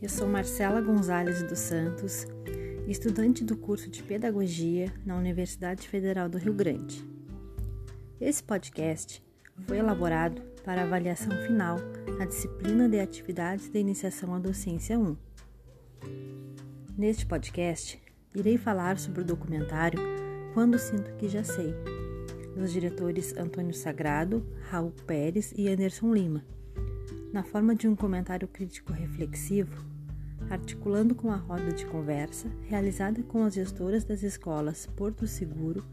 Eu sou Marcela Gonzalez dos Santos, estudante do curso de Pedagogia na Universidade Federal do Rio Grande. Esse podcast foi elaborado para avaliação final na disciplina de Atividades de Iniciação à Docência 1. Neste podcast, irei falar sobre o documentário Quando Sinto Que Já Sei, dos diretores Antônio Sagrado, Raul Pérez e Anderson Lima na forma de um comentário crítico reflexivo, articulando com a roda de conversa realizada com as gestoras das escolas Porto Seguro,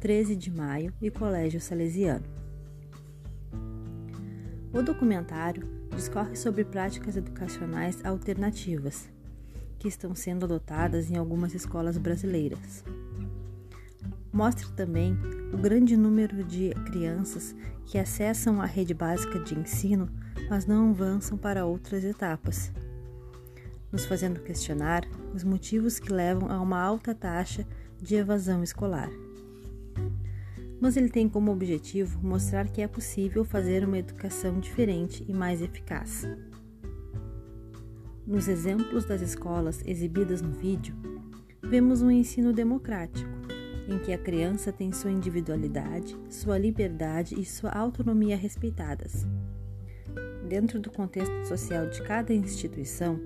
13 de Maio e Colégio Salesiano. O documentário discorre sobre práticas educacionais alternativas que estão sendo adotadas em algumas escolas brasileiras. Mostra também o grande número de crianças que acessam a rede básica de ensino mas não avançam para outras etapas, nos fazendo questionar os motivos que levam a uma alta taxa de evasão escolar. Mas ele tem como objetivo mostrar que é possível fazer uma educação diferente e mais eficaz. Nos exemplos das escolas exibidas no vídeo, vemos um ensino democrático, em que a criança tem sua individualidade, sua liberdade e sua autonomia respeitadas dentro do contexto social de cada instituição,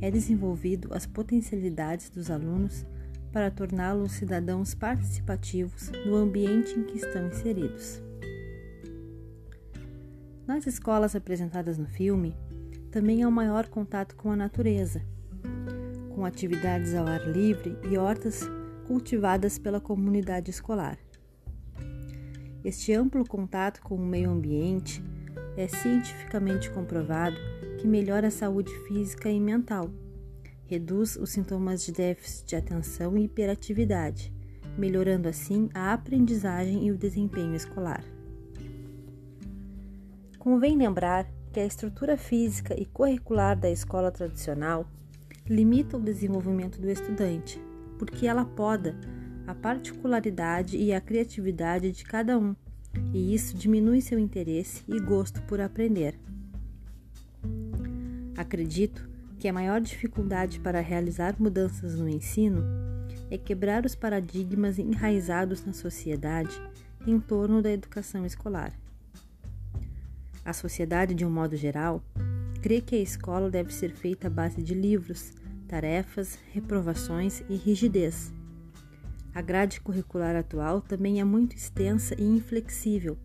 é desenvolvido as potencialidades dos alunos para torná-los cidadãos participativos no ambiente em que estão inseridos. Nas escolas apresentadas no filme, também há um maior contato com a natureza, com atividades ao ar livre e hortas cultivadas pela comunidade escolar. Este amplo contato com o meio ambiente é cientificamente comprovado que melhora a saúde física e mental, reduz os sintomas de déficit de atenção e hiperatividade, melhorando assim a aprendizagem e o desempenho escolar. Convém lembrar que a estrutura física e curricular da escola tradicional limita o desenvolvimento do estudante, porque ela poda a particularidade e a criatividade de cada um e isso diminui seu interesse e gosto por aprender. Acredito que a maior dificuldade para realizar mudanças no ensino é quebrar os paradigmas enraizados na sociedade em torno da educação escolar. A sociedade, de um modo geral, crê que a escola deve ser feita à base de livros, tarefas, reprovações e rigidez a grade curricular atual também é muito extensa e inflexível,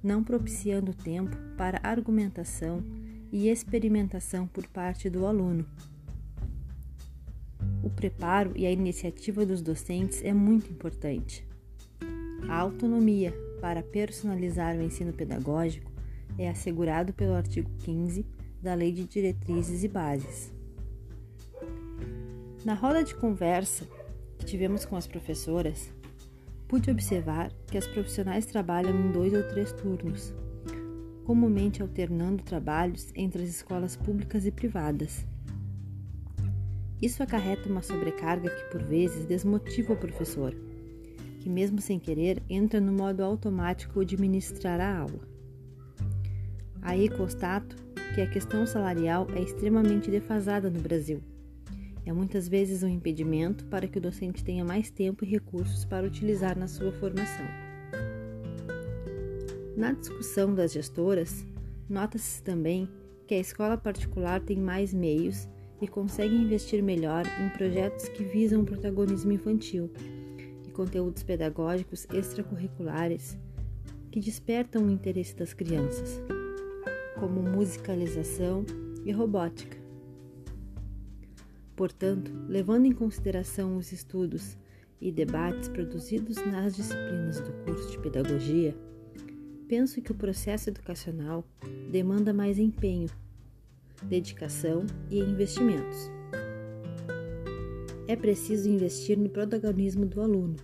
não propiciando tempo para argumentação e experimentação por parte do aluno. O preparo e a iniciativa dos docentes é muito importante. A autonomia para personalizar o ensino pedagógico é assegurado pelo artigo 15 da Lei de Diretrizes e Bases. Na roda de conversa que tivemos com as professoras, pude observar que as profissionais trabalham em dois ou três turnos, comumente alternando trabalhos entre as escolas públicas e privadas. Isso acarreta uma sobrecarga que por vezes desmotiva o professor, que mesmo sem querer entra no modo automático de ministrar a aula. Aí constato que a questão salarial é extremamente defasada no Brasil é muitas vezes um impedimento para que o docente tenha mais tempo e recursos para utilizar na sua formação. Na discussão das gestoras, nota-se também que a escola particular tem mais meios e consegue investir melhor em projetos que visam o protagonismo infantil e conteúdos pedagógicos extracurriculares que despertam o interesse das crianças, como musicalização e robótica. Portanto, levando em consideração os estudos e debates produzidos nas disciplinas do curso de pedagogia, penso que o processo educacional demanda mais empenho, dedicação e investimentos. É preciso investir no protagonismo do aluno,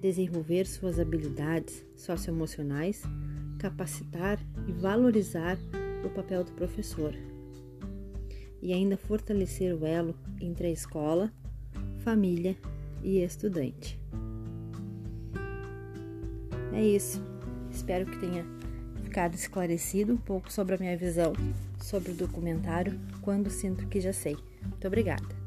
desenvolver suas habilidades socioemocionais, capacitar e valorizar o papel do professor e ainda fortalecer o elo entre a escola, família e estudante. É isso. Espero que tenha ficado esclarecido um pouco sobre a minha visão sobre o documentário Quando Sinto Que Já Sei. Muito obrigada!